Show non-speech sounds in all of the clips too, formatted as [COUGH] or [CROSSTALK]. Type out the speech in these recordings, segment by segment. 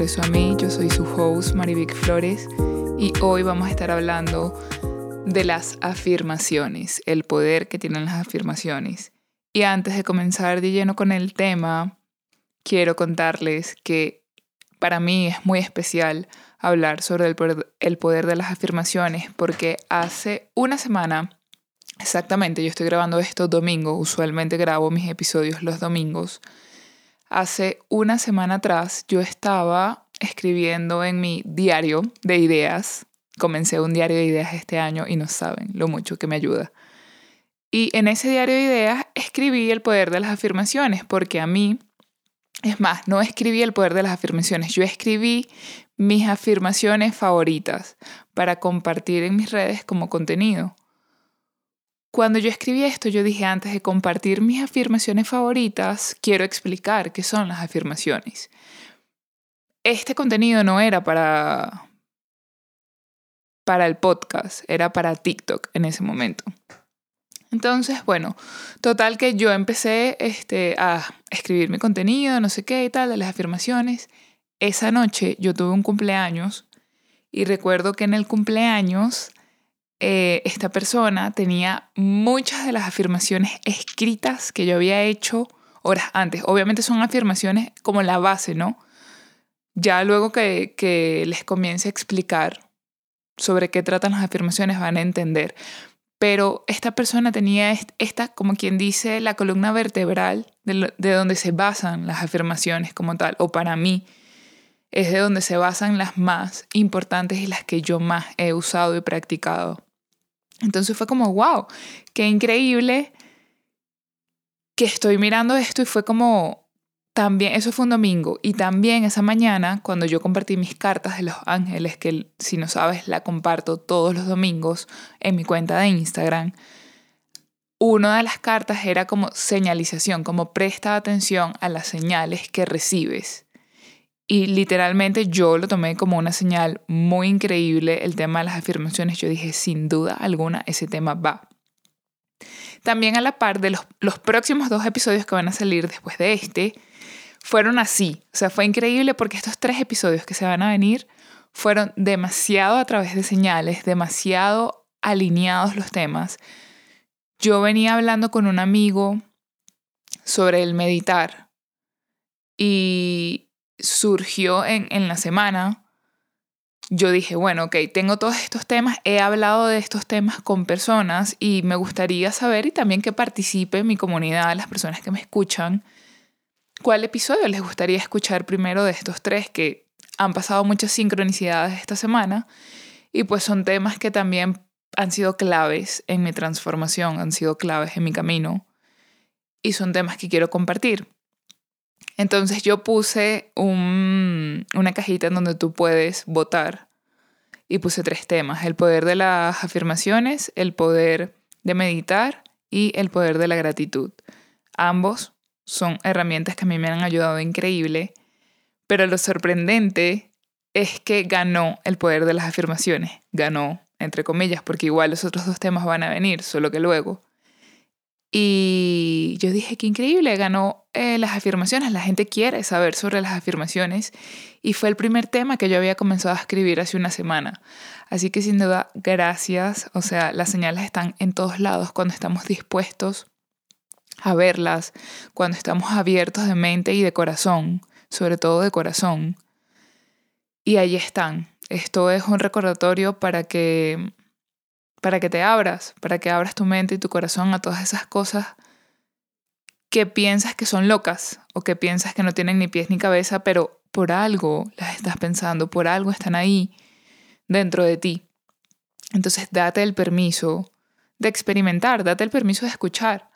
Regreso a mí. Yo soy su host, Marivic Flores, y hoy vamos a estar hablando de las afirmaciones, el poder que tienen las afirmaciones. Y antes de comenzar de lleno con el tema, quiero contarles que para mí es muy especial hablar sobre el poder, el poder de las afirmaciones porque hace una semana, exactamente, yo estoy grabando esto domingo, usualmente grabo mis episodios los domingos, Hace una semana atrás yo estaba escribiendo en mi diario de ideas. Comencé un diario de ideas este año y no saben lo mucho que me ayuda. Y en ese diario de ideas escribí el poder de las afirmaciones, porque a mí, es más, no escribí el poder de las afirmaciones, yo escribí mis afirmaciones favoritas para compartir en mis redes como contenido. Cuando yo escribí esto, yo dije antes de compartir mis afirmaciones favoritas, quiero explicar qué son las afirmaciones. Este contenido no era para para el podcast, era para TikTok en ese momento. Entonces, bueno, total que yo empecé este, a escribir mi contenido, no sé qué y tal, de las afirmaciones. Esa noche yo tuve un cumpleaños y recuerdo que en el cumpleaños eh, esta persona tenía muchas de las afirmaciones escritas que yo había hecho horas antes. Obviamente son afirmaciones como la base, ¿no? Ya luego que, les comience a explicar sobre qué tratan las afirmaciones van a entender. Pero esta persona tenía esta, como quien dice, la columna vertebral de, de donde se basan las afirmaciones como tal, o para mí es de donde se basan las más importantes y las que yo más he usado y practicado. Entonces fue como, wow, qué increíble que estoy mirando esto y fue como, también, eso fue un domingo y también esa mañana cuando yo compartí mis cartas de los ángeles, que si no sabes la comparto todos los domingos en mi cuenta de Instagram, una de las cartas era como señalización, como presta atención a las señales que recibes. Y literalmente yo lo tomé como una señal muy increíble, el tema de las afirmaciones. Yo dije, sin duda alguna, ese tema va. También a la par de los, los próximos dos episodios que van a salir después de este, fueron así. O sea, fue increíble porque estos tres episodios que se van a venir fueron demasiado a través de señales, demasiado alineados los temas. Yo venía hablando con un amigo sobre el meditar y surgió en, en la semana, yo dije, bueno, ok, tengo todos estos temas, he hablado de estos temas con personas y me gustaría saber y también que participe mi comunidad, las personas que me escuchan, cuál episodio les gustaría escuchar primero de estos tres que han pasado muchas sincronicidades esta semana y pues son temas que también han sido claves en mi transformación, han sido claves en mi camino y son temas que quiero compartir. Entonces yo puse una cajita en donde tú puedes votar y puse tres temas, el poder de las afirmaciones, el poder de meditar y el poder de la gratitud. Ambos son herramientas que a mí me han ayudado increíble, pero lo sorprendente es que ganó el poder de las afirmaciones, ganó entre comillas, porque igual los otros dos temas van a venir, solo que luego. Y yo dije, qué increíble, ganó eh, las afirmaciones, la gente quiere saber sobre las afirmaciones y fue el primer tema que yo había comenzado a escribir hace una semana. Así que sin duda, gracias, o sea, las señales están en todos lados cuando estamos dispuestos a verlas, cuando estamos abiertos de mente y de corazón, sobre todo de corazón. Y ahí están. Esto es un recordatorio para que para que te abras, para que abras tu mente y tu corazón a todas esas cosas que piensas que son locas o que piensas que no tienen ni pies ni cabeza, pero por algo las estás pensando, por algo están ahí dentro de ti. Entonces date el permiso de experimentar, date el permiso de escuchar.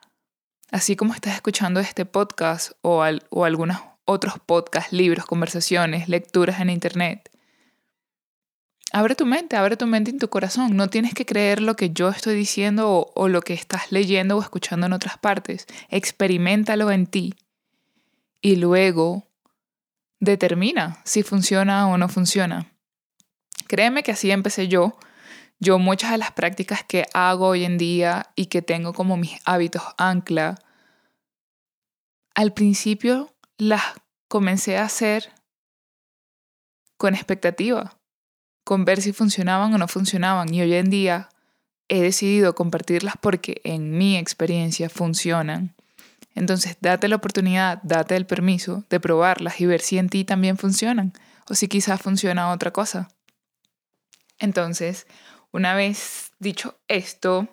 Así como estás escuchando este podcast o, o algunos otros podcasts, libros, conversaciones, lecturas en internet. Abre tu mente, abre tu mente y tu corazón. No tienes que creer lo que yo estoy diciendo o, lo que estás leyendo o escuchando en otras partes. Experimentalo en ti. Y luego determina si funciona o no funciona. Créeme que así empecé yo. Yo muchas de las prácticas que hago hoy en día y que tengo como mis hábitos ancla, al principio las comencé a hacer con expectativa, con ver si funcionaban o no funcionaban. Y hoy en día he decidido compartirlas porque en mi experiencia funcionan. Entonces, date la oportunidad, date el permiso de probarlas y ver si en ti también funcionan o si quizás funciona otra cosa. Entonces, una vez dicho esto,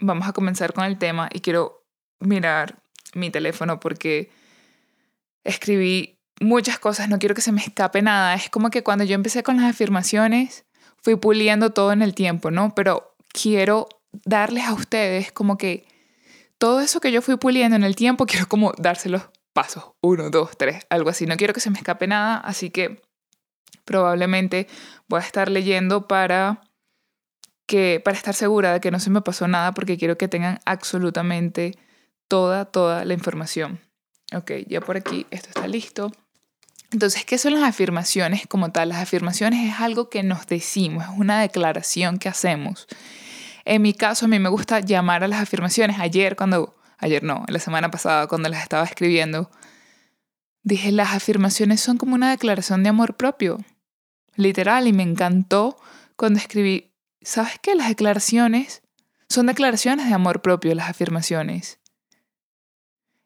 vamos a comenzar con el tema y quiero mirar mi teléfono porque escribí muchas cosas, no quiero que se me escape nada. Es como que cuando yo empecé con las afirmaciones, fui puliendo todo en el tiempo, ¿no? Pero quiero darles a ustedes como que todo eso que yo fui puliendo en el tiempo, quiero como dárselos pasos, uno, dos, tres, algo así. No quiero que se me escape nada, así que probablemente voy a estar leyendo para que para estar segura de que no se me pasó nada porque quiero que tengan absolutamente toda toda la información. Ok, ya por aquí esto está listo. Entonces, ¿qué son las afirmaciones como tal? Las afirmaciones es algo que nos decimos, es una declaración que hacemos. En mi caso, a mí me gusta llamar a las afirmaciones. Ayer, cuando, ayer no, la semana pasada, cuando las estaba escribiendo, dije, las afirmaciones son como una declaración de amor propio. Literal, y me encantó cuando escribí, ¿sabes qué? Las declaraciones son declaraciones de amor propio, las afirmaciones.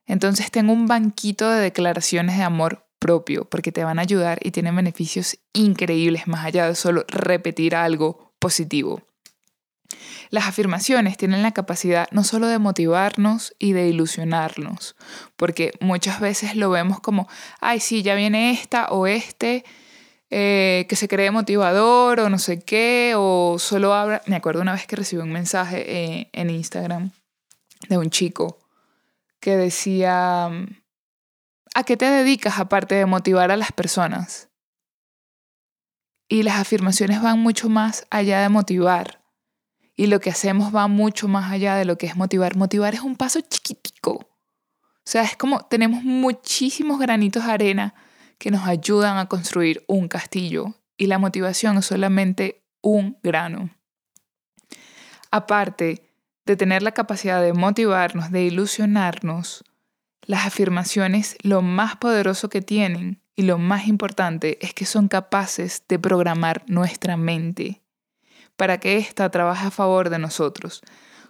Entonces tengo un banquito de declaraciones de amor propio porque te van a ayudar y tienen beneficios increíbles más allá de solo repetir algo positivo. Las afirmaciones tienen la capacidad no solo de motivarnos y de ilusionarnos, porque muchas veces lo vemos como, ay, sí, ya viene esta o este eh, que se cree motivador o no sé qué, o solo habla. Me acuerdo una vez que recibí un mensaje eh, en Instagram de un chico que decía, ¿A qué te dedicas aparte de motivar a las personas? Y las afirmaciones van mucho más allá de motivar. Y lo que hacemos va mucho más allá de lo que es motivar. Motivar es un paso chiquitico. O sea, es como tenemos muchísimos granitos de arena que nos ayudan a construir un castillo. Y la motivación es solamente un grano. Aparte de tener la capacidad de motivarnos, de ilusionarnos, las afirmaciones lo más poderoso que tienen y lo más importante es que son capaces de programar nuestra mente para que ésta trabaje a favor de nosotros.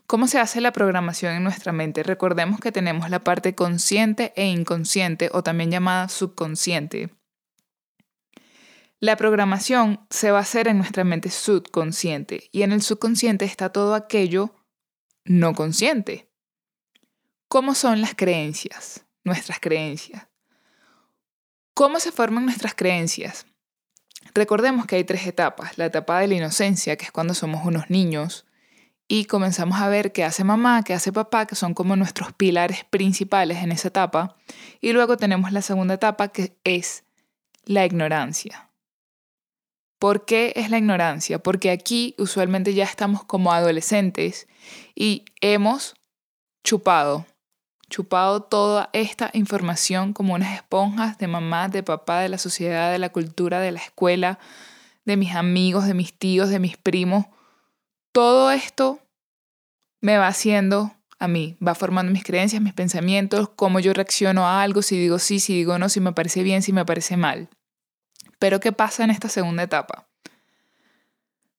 ¿Cómo se hace la programación en nuestra mente? Recordemos que tenemos la parte consciente e inconsciente o también llamada subconsciente. La programación se va a hacer en nuestra mente subconsciente y en el subconsciente está todo aquello no consciente. ¿Cómo son las creencias? Nuestras creencias. ¿Cómo se forman nuestras creencias? Recordemos que hay tres etapas. La etapa de la inocencia, que es cuando somos unos niños y comenzamos a ver qué hace mamá, qué hace papá, que son como nuestros pilares principales en esa etapa. Y luego tenemos la segunda etapa, que es la ignorancia. ¿Por qué es la ignorancia? Porque aquí usualmente ya estamos como adolescentes y hemos chupado chupado toda esta información como unas esponjas de mamá, de papá, de la sociedad, de la cultura, de la escuela, de mis amigos, de mis tíos, de mis primos. Todo esto me va haciendo a mí, va formando mis creencias, mis pensamientos, cómo yo reacciono a algo, si digo sí, si digo no, si me parece bien, si me parece mal. Pero ¿qué pasa en esta segunda etapa?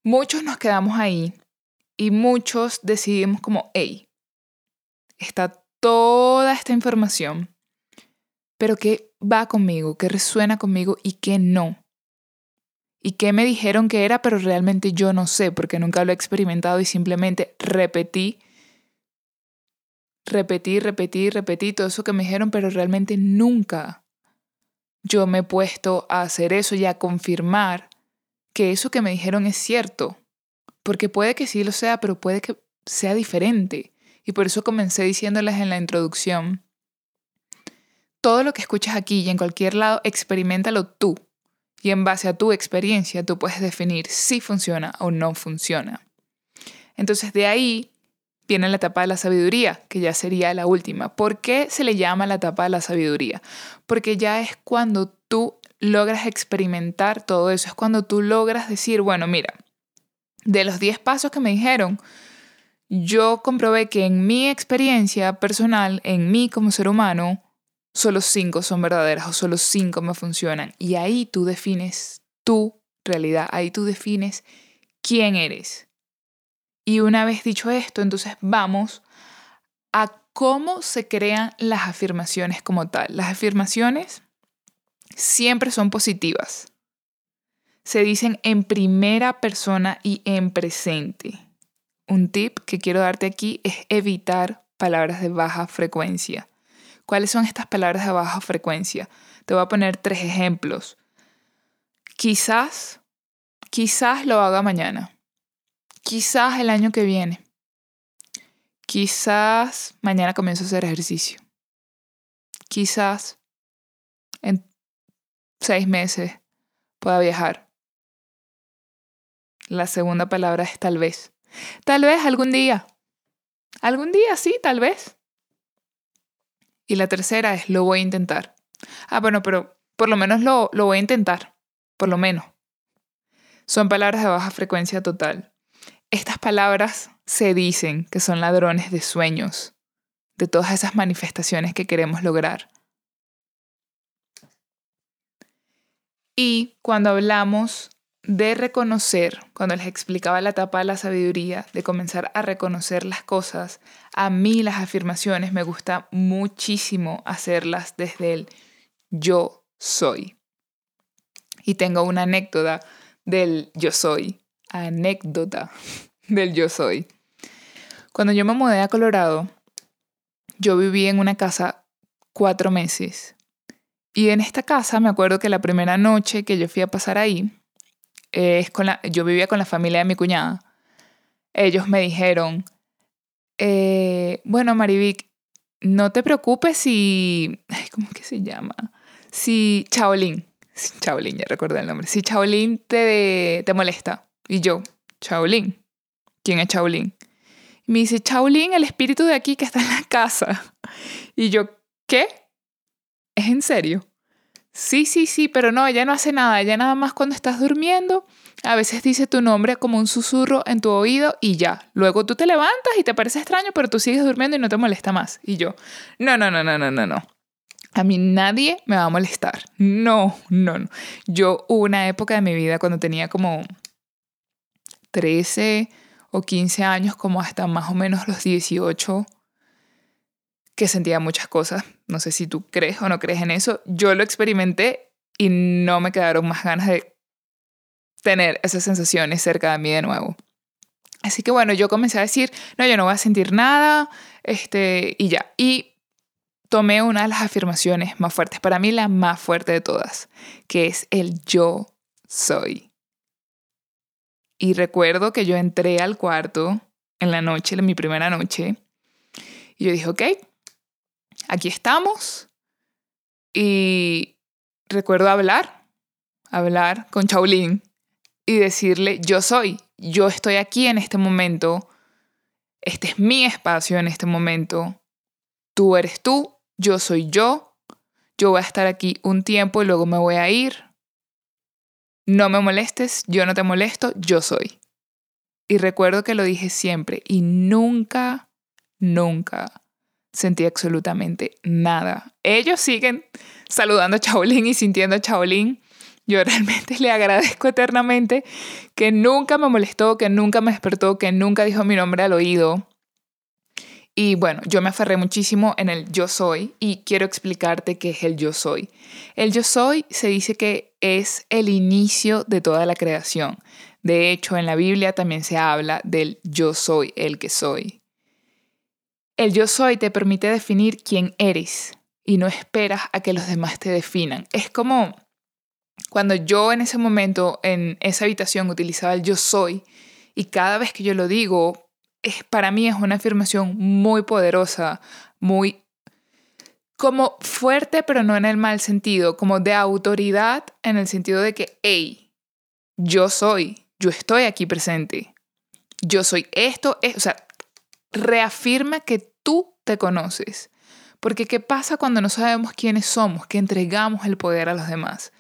Muchos nos quedamos ahí y muchos decidimos como, hey, está toda esta información, pero que va conmigo, que resuena conmigo y que no. Y que me dijeron que era, pero realmente yo no sé, porque nunca lo he experimentado y simplemente repetí, repetí, repetí, repetí todo eso que me dijeron, pero realmente nunca yo me he puesto a hacer eso y a confirmar que eso que me dijeron es cierto. Porque puede que sí lo sea, pero puede que sea diferente. Y por eso comencé diciéndoles en la introducción, todo lo que escuchas aquí y en cualquier lado, experimentalo tú. Y en base a tu experiencia, tú puedes definir si funciona o no funciona. Entonces de ahí viene la etapa de la sabiduría, que ya sería la última. ¿Por qué se le llama la etapa de la sabiduría? Porque ya es cuando tú logras experimentar todo eso, es cuando tú logras decir, bueno, mira, de los 10 pasos que me dijeron, yo comprobé que en mi experiencia personal, en mí como ser humano, solo cinco son verdaderas o solo cinco me funcionan. Y ahí tú defines tu realidad, ahí tú defines quién eres. Y una vez dicho esto, entonces vamos a cómo se crean las afirmaciones como tal. Las afirmaciones siempre son positivas. Se dicen en primera persona y en presente. Un tip que quiero darte aquí es evitar palabras de baja frecuencia. ¿Cuáles son estas palabras de baja frecuencia? Te voy a poner tres ejemplos. Quizás, quizás lo haga mañana. Quizás el año que viene. Quizás mañana comienzo a hacer ejercicio. Quizás en seis meses pueda viajar. La segunda palabra es tal vez. Tal vez algún día. Algún día, sí, tal vez. Y la tercera es lo voy a intentar. Ah, bueno, pero por lo menos lo, lo voy a intentar. Por lo menos. Son palabras de baja frecuencia total. Estas palabras se dicen que son ladrones de sueños, de todas esas manifestaciones que queremos lograr. Y cuando hablamos de reconocer, cuando les explicaba la etapa de la sabiduría, de comenzar a reconocer las cosas, a mí las afirmaciones me gusta muchísimo hacerlas desde el yo soy. Y tengo una anécdota del yo soy anécdota [LAUGHS] del yo soy. Cuando yo me mudé a Colorado, yo viví en una casa cuatro meses. Y en esta casa me acuerdo que la primera noche que yo fui a pasar ahí, es con la, yo vivía con la familia de mi cuñada. Ellos me dijeron, eh, bueno, Marivic, no te preocupes si, ¿cómo que se llama? Si Chaolín, Chaolín, ya recordé el nombre, si Chaolín te, te molesta. Y yo, Shaolin. ¿Quién es Shaolin? Y me dice, Shaolin, el espíritu de aquí que está en la casa. Y yo, ¿qué? ¿Es en serio? Sí, sí, sí, pero no, ella no hace nada. Ella nada más cuando estás durmiendo, a veces dice tu nombre como un susurro en tu oído y ya. Luego tú te levantas y te parece extraño, pero tú sigues durmiendo y no te molesta más. Y yo, no, no, no, no, no, no, no. A mí nadie me va a molestar. No, no, no. Yo hubo una época de mi vida cuando tenía como 13 o 15 años como hasta más o menos los 18 que sentía muchas cosas. No sé si tú crees o no crees en eso. Yo lo experimenté y no me quedaron más ganas de tener esas sensaciones cerca de mí de nuevo. Así que bueno, yo comencé a decir, no, yo no voy a sentir nada, este, y ya. Y tomé una de las afirmaciones más fuertes, para mí la más fuerte de todas, que es el yo soy. Y recuerdo que yo entré al cuarto en la noche, en mi primera noche, y yo dije, ok, aquí estamos. Y recuerdo hablar, hablar con Chaulín y decirle, yo soy, yo estoy aquí en este momento, este es mi espacio en este momento, tú eres tú, yo soy yo, yo voy a estar aquí un tiempo y luego me voy a ir, no me molestes, yo no te molesto, yo soy. Y recuerdo que lo dije siempre y nunca, nunca sentí absolutamente nada. Ellos siguen saludando a Chaolín y sintiendo a. Yo [LAUGHS] realmente le agradezco eternamente que nunca me molestó, que nunca me despertó, que nunca dijo mi nombre al oído. Y bueno, yo me aferré muchísimo en el yo soy y quiero explicarte qué es el yo soy. El yo soy se dice que es el inicio de toda la creación. De hecho, en la Biblia también se habla del yo soy, el que soy. El yo soy te permite definir quién eres y no esperas a que los demás te definan. Es como cuando yo en ese momento en esa habitación utilizaba el yo soy y cada vez que yo lo digo es, para mí es una afirmación muy poderosa, muy como fuerte, pero no en el mal sentido, como de autoridad en el sentido de que, hey, yo soy, yo estoy aquí presente, yo soy esto, es, o sea, reafirma que tú te conoces. Porque ¿qué pasa cuando no sabemos quiénes somos, que entregamos el poder a los demás?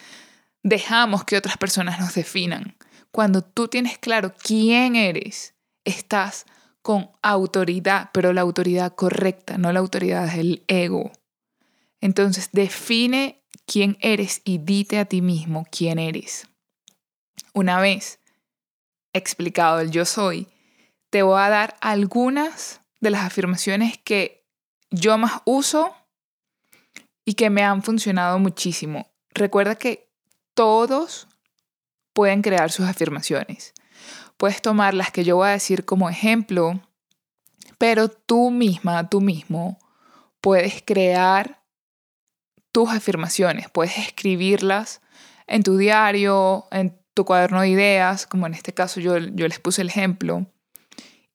Dejamos que otras personas nos definan. Cuando tú tienes claro quién eres, estás con autoridad, pero la autoridad correcta, no la autoridad del ego. Entonces define quién eres y dite a ti mismo quién eres. Una vez explicado el yo soy, te voy a dar algunas de las afirmaciones que yo más uso y que me han funcionado muchísimo. Recuerda que todos pueden crear sus afirmaciones. Puedes tomar las que yo voy a decir como ejemplo, pero tú misma, tú mismo, puedes crear tus afirmaciones, puedes escribirlas en tu diario, en tu cuaderno de ideas, como en este caso yo, yo les puse el ejemplo.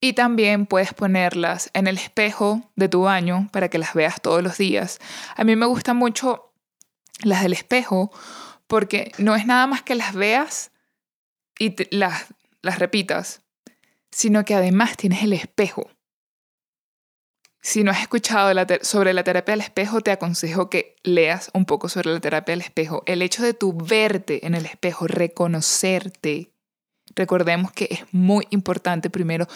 Y también puedes ponerlas en el espejo de tu baño para que las veas todos los días. A mí me gustan mucho las del espejo porque no es nada más que las veas y las, las repitas, sino que además tienes el espejo. Si no has escuchado sobre la terapia del espejo, te aconsejo que leas un poco sobre la terapia del espejo. El hecho de tu verte en el espejo, reconocerte. Recordemos que es muy importante primero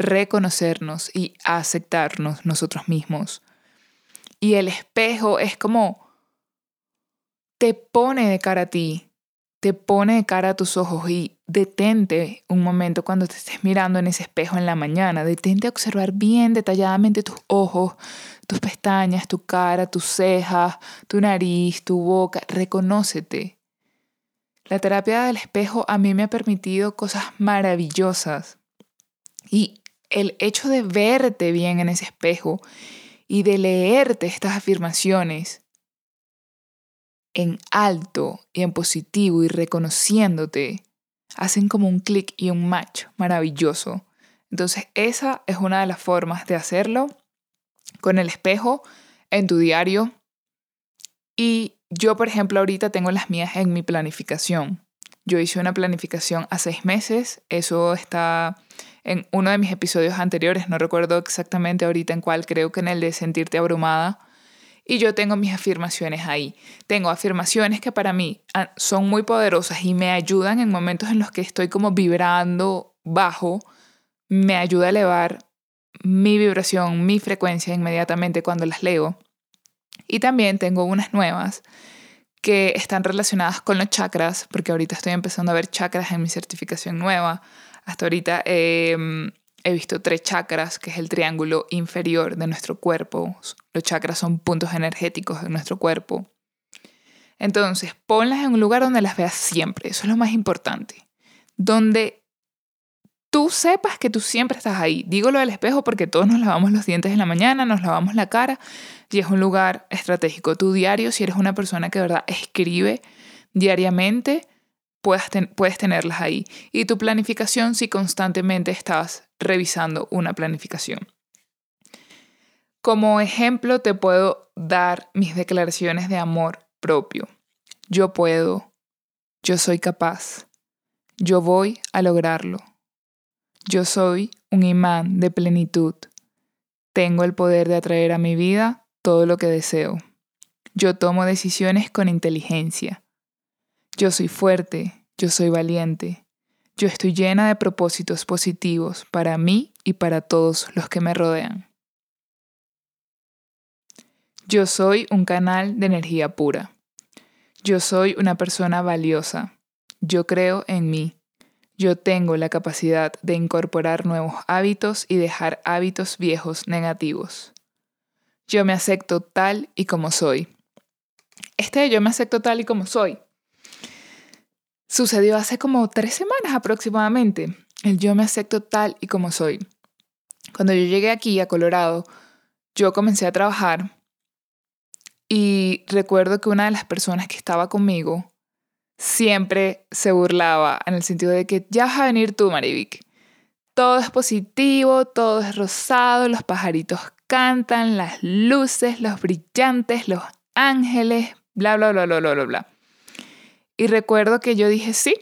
reconocernos y aceptarnos nosotros mismos. Y el espejo es como te pone de cara a ti, te pone de cara a tus ojos y detente un momento cuando te estés mirando en ese espejo en la mañana, detente a observar bien detalladamente tus ojos, tus pestañas, tu cara, tus cejas, tu nariz, tu boca, reconócete. La terapia del espejo a mí me ha permitido cosas maravillosas y el hecho de verte bien en ese espejo y de leerte estas afirmaciones en alto y en positivo y reconociéndote, hacen como un clic y un match maravilloso. Entonces esa es una de las formas de hacerlo con el espejo en tu diario. Y yo, por ejemplo, ahorita tengo las mías en mi planificación. Yo hice una planificación a seis meses. Eso está en uno de mis episodios anteriores. No recuerdo exactamente ahorita en cuál. Creo que en el de sentirte abrumada y yo tengo mis afirmaciones ahí. Tengo afirmaciones que para mí ah, son muy poderosas y me ayudan en momentos en los que estoy como vibrando bajo, me ayuda a elevar mi vibración, mi frecuencia inmediatamente cuando las leo. Y también tengo unas nuevas que están relacionadas con los chakras, porque ahorita estoy empezando a ver chakras en mi certificación nueva. Hasta ahorita eh, he visto tres chakras, que es el triángulo inferior de nuestro cuerpo. Los chakras son puntos energéticos de nuestro cuerpo. Entonces, ponlas en un lugar donde las veas siempre. Eso es lo más importante. Donde tú sepas que tú siempre estás ahí. Digo lo del espejo porque todos nos lavamos los dientes en la mañana, nos lavamos la cara y es un lugar estratégico. Tu diario, si eres una persona que verdad escribe diariamente, puedes, puedes tenerlas ahí. Y tu planificación si constantemente estás revisando una planificación. Como ejemplo te puedo dar mis declaraciones de amor propio. Yo puedo, yo soy capaz, yo voy a lograrlo. Yo soy un imán de plenitud. Tengo el poder de atraer a mi vida todo lo que deseo. Yo tomo decisiones con inteligencia. Yo soy fuerte, yo soy valiente. Yo estoy llena de propósitos positivos para mí y para todos los que me rodean. Yo soy un canal de energía pura. Yo soy una persona valiosa. Yo creo en mí. Yo tengo la capacidad de incorporar nuevos hábitos y dejar hábitos viejos negativos. Yo me acepto tal y como soy. Este yo me acepto tal y como soy sucedió hace como tres semanas aproximadamente. El yo me acepto tal y como soy. Cuando yo llegué aquí a Colorado, yo comencé a trabajar y recuerdo que una de las personas que estaba conmigo siempre se burlaba en el sentido de que ya vas a venir tú, Marivic. Todo es positivo, todo es rosado, los pajaritos cantan, las luces, los brillantes, los ángeles, bla, bla, bla, bla, bla, bla, bla. Y recuerdo que yo dije, sí,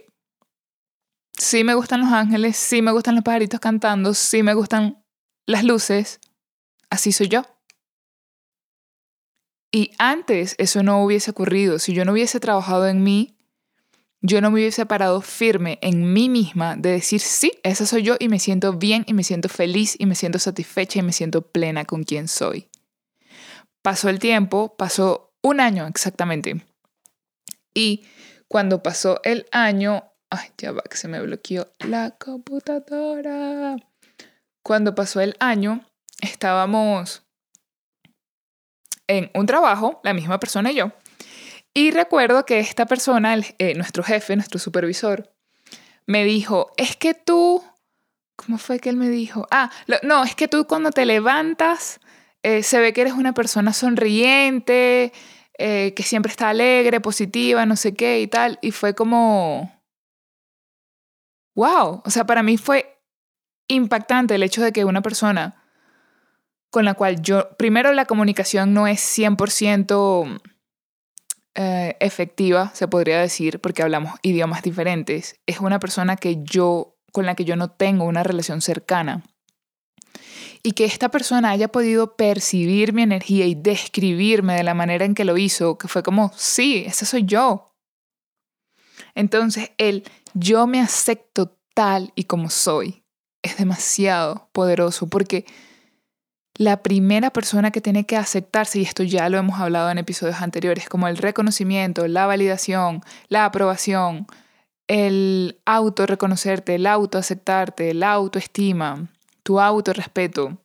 sí me gustan los ángeles, sí me gustan los pajaritos cantando, sí me gustan las luces, así soy yo. Y antes eso no hubiese ocurrido, si yo no hubiese trabajado en mí, yo no me hubiese parado firme en mí misma de decir, sí, esa soy yo y me siento bien y me siento feliz y me siento satisfecha y me siento plena con quien soy. Pasó el tiempo, pasó un año exactamente. Y cuando pasó el año, ay, ya va que se me bloqueó la computadora. Cuando pasó el año, estábamos en un trabajo, la misma persona y yo. Y recuerdo que esta persona, eh, nuestro jefe, nuestro supervisor, me dijo, es que tú, ¿cómo fue que él me dijo? Ah, no, es que tú cuando te levantas eh, se ve que eres una persona sonriente, eh, que siempre está alegre, positiva, no sé qué y tal. Y fue como, wow, o sea, para mí fue impactante el hecho de que una persona con la cual yo, primero la comunicación no es 100% eh, efectiva, se podría decir, porque hablamos idiomas diferentes. Es una persona que yo, con la que yo no tengo una relación cercana. Y que esta persona haya podido percibir mi energía y describirme de la manera en que lo hizo, que fue como, sí, ese soy yo. Entonces, el yo me acepto tal y como soy es demasiado poderoso porque la primera persona que tiene que aceptarse, y esto ya lo hemos hablado en episodios anteriores, como el reconocimiento, la validación, la aprobación, el auto-reconocerte, el auto-aceptarte, la autoestima, tu autorrespeto,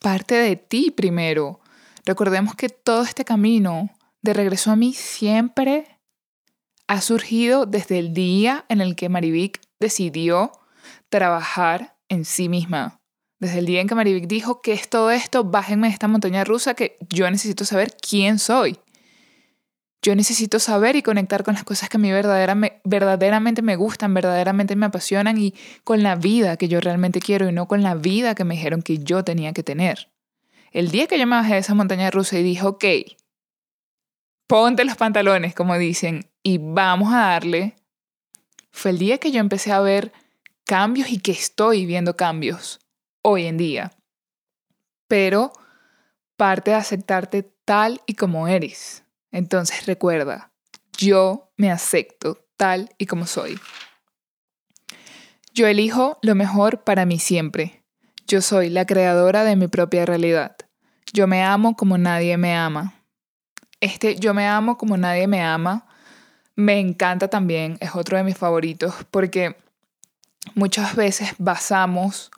parte de ti primero. Recordemos que todo este camino de regreso a mí siempre ha surgido desde el día en el que Marivic decidió trabajar en sí misma desde el día en que Marivic dijo que es todo esto, bájenme de esta montaña rusa que yo necesito saber quién soy. Yo necesito saber y conectar con las cosas que a mí verdaderamente me gustan, verdaderamente me apasionan y con la vida que yo realmente quiero y no con la vida que me dijeron que yo tenía que tener. El día que yo me bajé de esa montaña rusa y dije, ok, ponte los pantalones, como dicen, y vamos a darle, fue el día que yo empecé a ver cambios y que estoy viendo cambios hoy en día. Pero parte de aceptarte tal y como eres. Entonces recuerda, yo me acepto tal y como soy. Yo elijo lo mejor para mí siempre. Yo soy la creadora de mi propia realidad. Yo me amo como nadie me ama. Este yo me amo como nadie me ama me encanta también, es otro de mis favoritos porque muchas veces basamos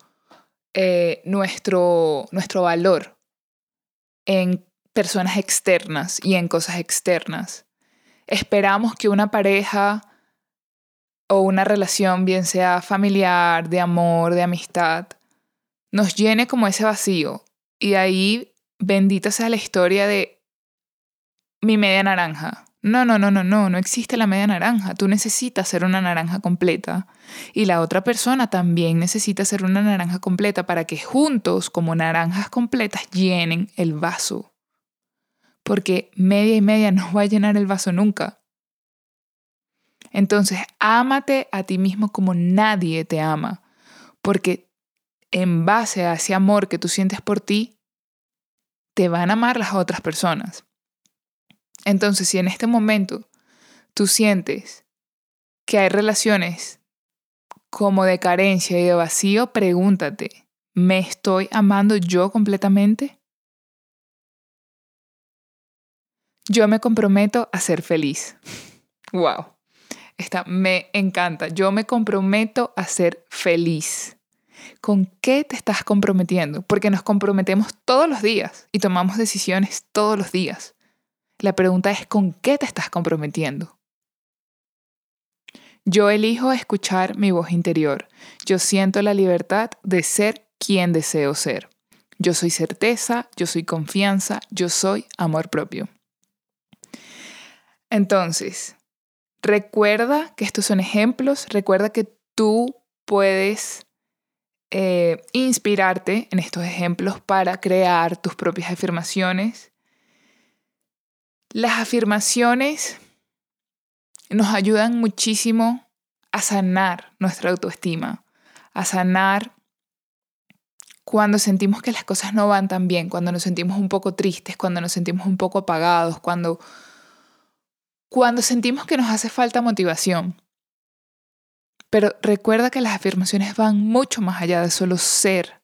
eh, nuestro, nuestro valor en personas externas y en cosas externas. Esperamos que una pareja o una relación, bien sea familiar, de amor, de amistad, nos llene como ese vacío. Y ahí, bendita sea la historia de mi media naranja. No, no, no, no, no, no existe la media naranja. Tú necesitas ser una naranja completa. Y la otra persona también necesita ser una naranja completa para que juntos, como naranjas completas, llenen el vaso. Porque media y media no va a llenar el vaso nunca. Entonces, ámate a ti mismo como nadie te ama. Porque en base a ese amor que tú sientes por ti, te van a amar las otras personas. Entonces, si en este momento tú sientes que hay relaciones como de carencia y de vacío, pregúntate, ¿me estoy amando yo completamente? Yo me comprometo a ser feliz. wow. Esta me encanta. Yo me comprometo a ser feliz. ¿Con qué te estás comprometiendo? Porque nos comprometemos todos los días y tomamos decisiones todos los días. La pregunta es ¿con qué te estás comprometiendo? Yo elijo escuchar mi voz interior. Yo siento la libertad de ser quien deseo ser. Yo soy certeza, yo soy confianza, yo soy amor propio. Entonces, recuerda que estos son ejemplos, recuerda que tú puedes eh, inspirarte en estos ejemplos para crear tus propias afirmaciones. Las afirmaciones nos ayudan muchísimo a sanar nuestra autoestima, a sanar cuando sentimos que las cosas no van tan bien, cuando nos sentimos un poco tristes, cuando nos sentimos un poco apagados, cuando, cuando sentimos que nos hace falta motivación. Pero recuerda que las afirmaciones van mucho más allá de solo ser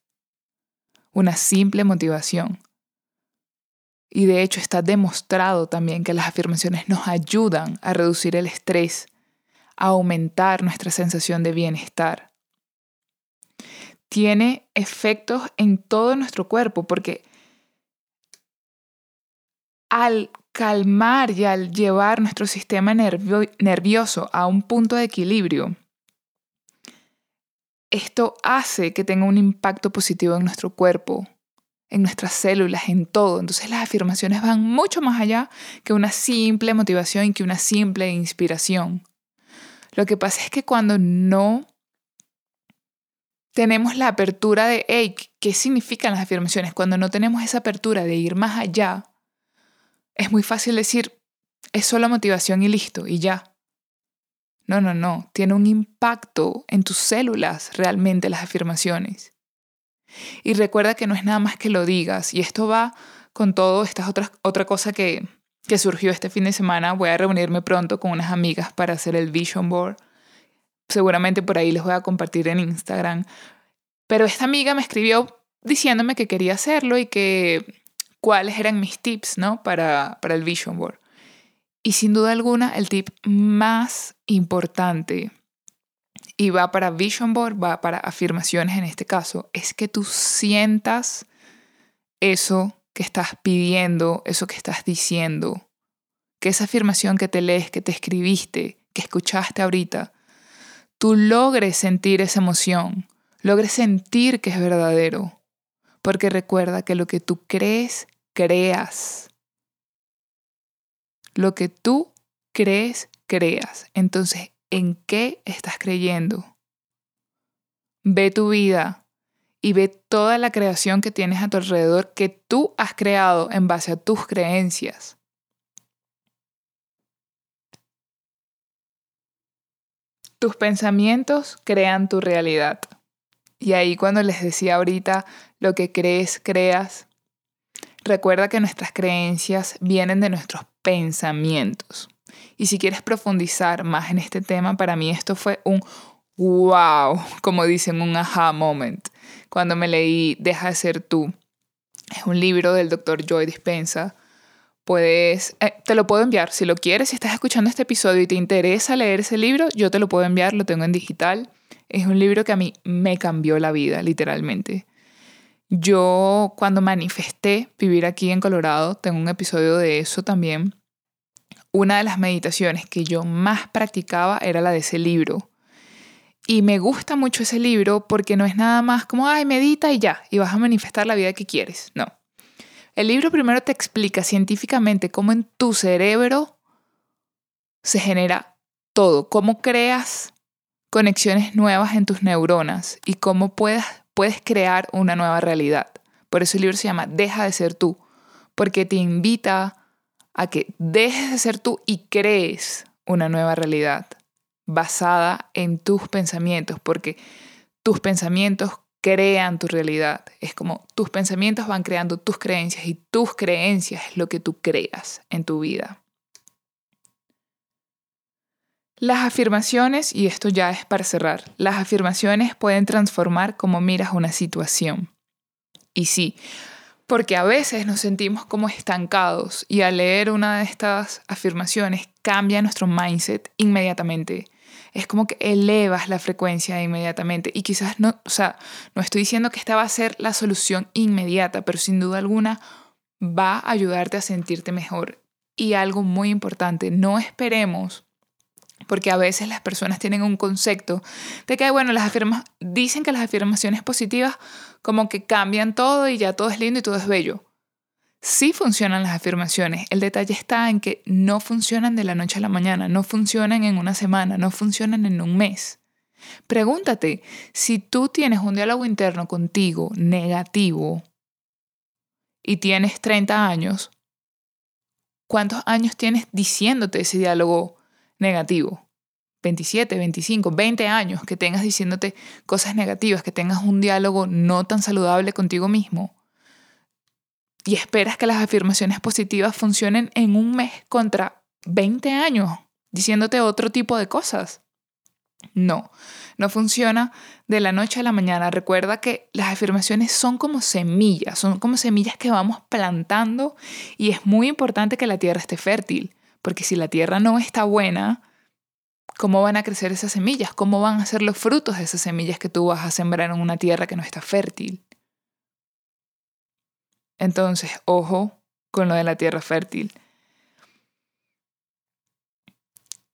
una simple motivación. Y de hecho está demostrado también que las afirmaciones nos ayudan a reducir el estrés, a aumentar nuestra sensación de bienestar. Tiene efectos en todo nuestro cuerpo porque al calmar y al llevar nuestro sistema nervioso a un punto de equilibrio, esto hace que tenga un impacto positivo en nuestro cuerpo, en nuestras células, en todo. Entonces las afirmaciones van mucho más allá que una simple motivación y que una simple inspiración. Lo que pasa es que cuando no tenemos la apertura de, hey, ¿qué significan las afirmaciones? Cuando no tenemos esa apertura de ir más allá, es muy fácil decir, es solo motivación y listo, y ya. No, no, no. Tiene un impacto en tus células realmente las afirmaciones. Y recuerda que no es nada más que lo digas. Y esto va con todo. Esta es otra, otra cosa que, que surgió este fin de semana. Voy a reunirme pronto con unas amigas para hacer el vision board. Seguramente por ahí les voy a compartir en Instagram. Pero esta amiga me escribió diciéndome que quería hacerlo y que cuáles eran mis tips, ¿no? Para, para el vision board. Y sin duda alguna, el tip más importante, y va para vision board, va para afirmaciones en este caso, es que tú sientas eso que estás pidiendo, eso que estás diciendo, que esa afirmación que te lees, que te escribiste, que escuchaste ahorita, tú logres sentir esa emoción, logres sentir que es verdadero. Porque recuerda que lo que tú crees, creas. Lo que tú crees, creas. Entonces, ¿en qué estás creyendo? Ve tu vida y ve toda la creación que tienes a tu alrededor que tú has creado en base a tus creencias. Tus pensamientos crean tu realidad. Y ahí cuando les decía ahorita lo que crees, creas, recuerda que nuestras creencias vienen de nuestros pensamientos. Y si quieres profundizar más en este tema, para mí esto fue un wow, como dicen, un aha moment. Cuando me leí Deja de ser tú. Es un libro del doctor Joy Dispensa. Puedes, eh, te lo puedo enviar. Si lo quieres, si estás escuchando este episodio y te interesa leer ese libro, yo te lo puedo enviar, lo tengo en digital. Es un libro que a mí me cambió la vida, literalmente. Yo cuando manifesté vivir aquí en Colorado, tengo un episodio de eso también, una de las meditaciones que yo más practicaba era la de ese libro. Y me gusta mucho ese libro porque no es nada más como, ay, medita y ya, y vas a manifestar la vida que quieres. No. El libro primero te explica científicamente cómo en tu cerebro se genera todo, cómo creas conexiones nuevas en tus neuronas y cómo puedes puedes crear una nueva realidad. Por eso el libro se llama Deja de ser tú, porque te invita a que dejes de ser tú y crees una nueva realidad basada en tus pensamientos, porque tus pensamientos crean tu realidad. Es como tus pensamientos van creando tus creencias y tus creencias es lo que tú creas en tu vida. Las afirmaciones, y esto ya es para cerrar, las afirmaciones pueden transformar cómo miras una situación. Y sí, porque a veces nos sentimos como estancados y al leer una de estas afirmaciones cambia nuestro mindset inmediatamente. Es como que elevas la frecuencia inmediatamente y quizás no, o sea, no estoy diciendo que esta va a ser la solución inmediata, pero sin duda alguna va a ayudarte a sentirte mejor. Y algo muy importante, no esperemos porque a veces las personas tienen un concepto de que, bueno, las afirma dicen que las afirmaciones positivas como que cambian todo y ya todo es lindo y todo es bello. Sí funcionan las afirmaciones. El detalle está en que no funcionan de la noche a la mañana, no funcionan en una semana, no funcionan en un mes. Pregúntate, si tú tienes un diálogo interno contigo negativo y tienes 30 años, ¿cuántos años tienes diciéndote ese diálogo negativo. 27, 25, 20 años que tengas diciéndote cosas negativas, que tengas un diálogo no tan saludable contigo mismo y esperas que las afirmaciones positivas funcionen en un mes contra 20 años diciéndote otro tipo de cosas. No, no funciona de la noche a la mañana. Recuerda que las afirmaciones son como semillas, son como semillas que vamos plantando y es muy importante que la tierra esté fértil, porque si la tierra no está buena, ¿cómo van a crecer esas semillas? ¿Cómo van a ser los frutos de esas semillas que tú vas a sembrar en una tierra que no está fértil? Entonces, ojo con lo de la tierra fértil.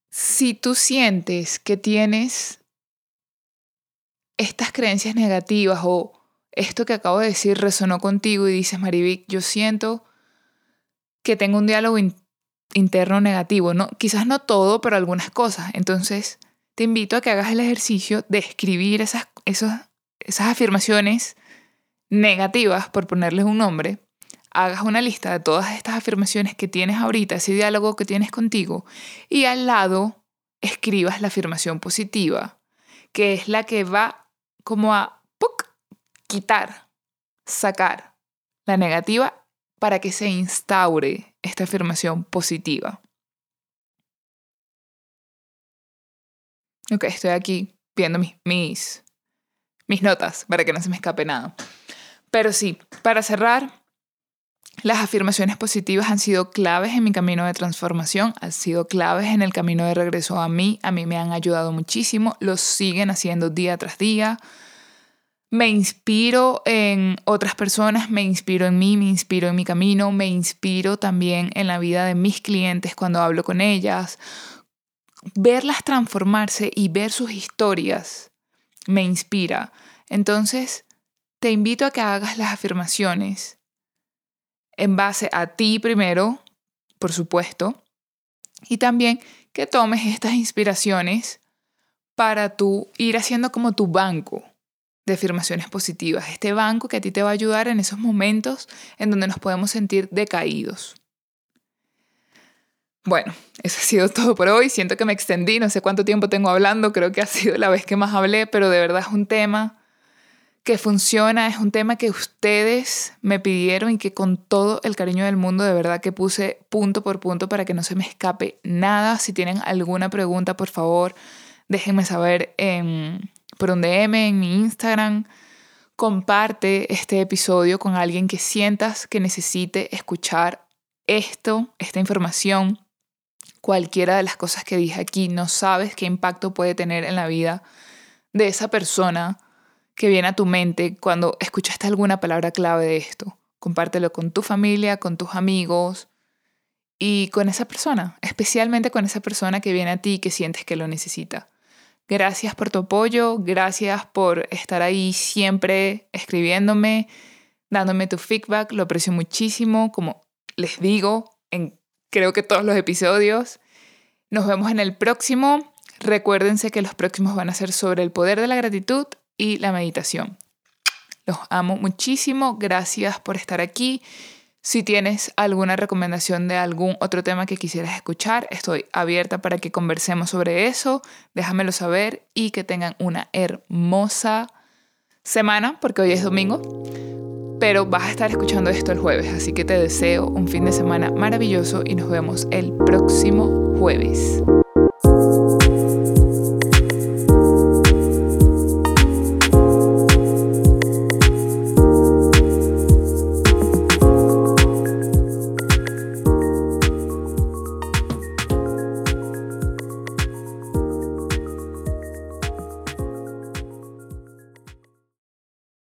si tú sientes que tienes estas creencias negativas o esto que acabo de decir resonó contigo y dices, Marivic, yo siento que tengo un diálogo interno negativo, no, quizás no todo, pero algunas cosas. Entonces, te invito a que hagas el ejercicio de escribir esas, esas afirmaciones negativas, por ponerles un nombre, hagas una lista de todas estas afirmaciones que tienes ahorita, ese diálogo que tienes contigo, y al lado escribas la afirmación positiva, que es la que va como a quitar, sacar la negativa para que se instaure esta afirmación positiva. Ok, estoy aquí viendo mis, mis, mis notas para que no se me escape nada. Pero sí, para cerrar, las afirmaciones positivas han sido claves en mi camino de transformación, han sido claves en el camino de regreso a mí, a mí me han ayudado muchísimo, lo siguen haciendo día tras día. Me inspiro en otras personas, me inspiro en mí, me inspiro en mi camino, me inspiro también en la vida de mis clientes cuando hablo con ellas. Verlas transformarse y ver sus historias me inspira. Entonces, te invito a que hagas las afirmaciones en base a ti primero, por supuesto, y también que tomes estas inspiraciones para tú ir haciendo como tu banco de afirmaciones positivas, este banco que a ti te va a ayudar en esos momentos en donde nos podemos sentir decaídos. Bueno, eso ha sido todo por hoy. Siento que me extendí, no sé cuánto tiempo tengo hablando, creo que ha sido la vez que más hablé, pero de verdad es un tema que funciona, es un tema que ustedes me pidieron y que con todo el cariño del mundo de verdad que puse punto por punto para que no se me escape nada. Si tienen alguna pregunta, por favor, déjenme saber en, por un DM en mi Instagram. Comparte este episodio con alguien que sientas que necesite escuchar esto, esta información. Cualquiera de las cosas que dije aquí, no sabes qué impacto puede tener en la vida de esa persona que viene a tu mente cuando escuchaste alguna palabra clave de esto. Compártelo con tu familia, con tus amigos y con esa persona, especialmente con esa persona que viene a ti que sientes que lo necesita. Gracias por tu apoyo, gracias por estar ahí siempre escribiéndome, dándome tu feedback, lo aprecio muchísimo, como les digo en creo que todos los episodios. Nos vemos en el próximo. Recuérdense que los próximos van a ser sobre el poder de la gratitud y la meditación. Los amo muchísimo, gracias por estar aquí. Si tienes alguna recomendación de algún otro tema que quisieras escuchar, estoy abierta para que conversemos sobre eso. Déjamelo saber y que tengan una hermosa semana, porque hoy es domingo, pero vas a estar escuchando esto el jueves, así que te deseo un fin de semana maravilloso y nos vemos el próximo jueves.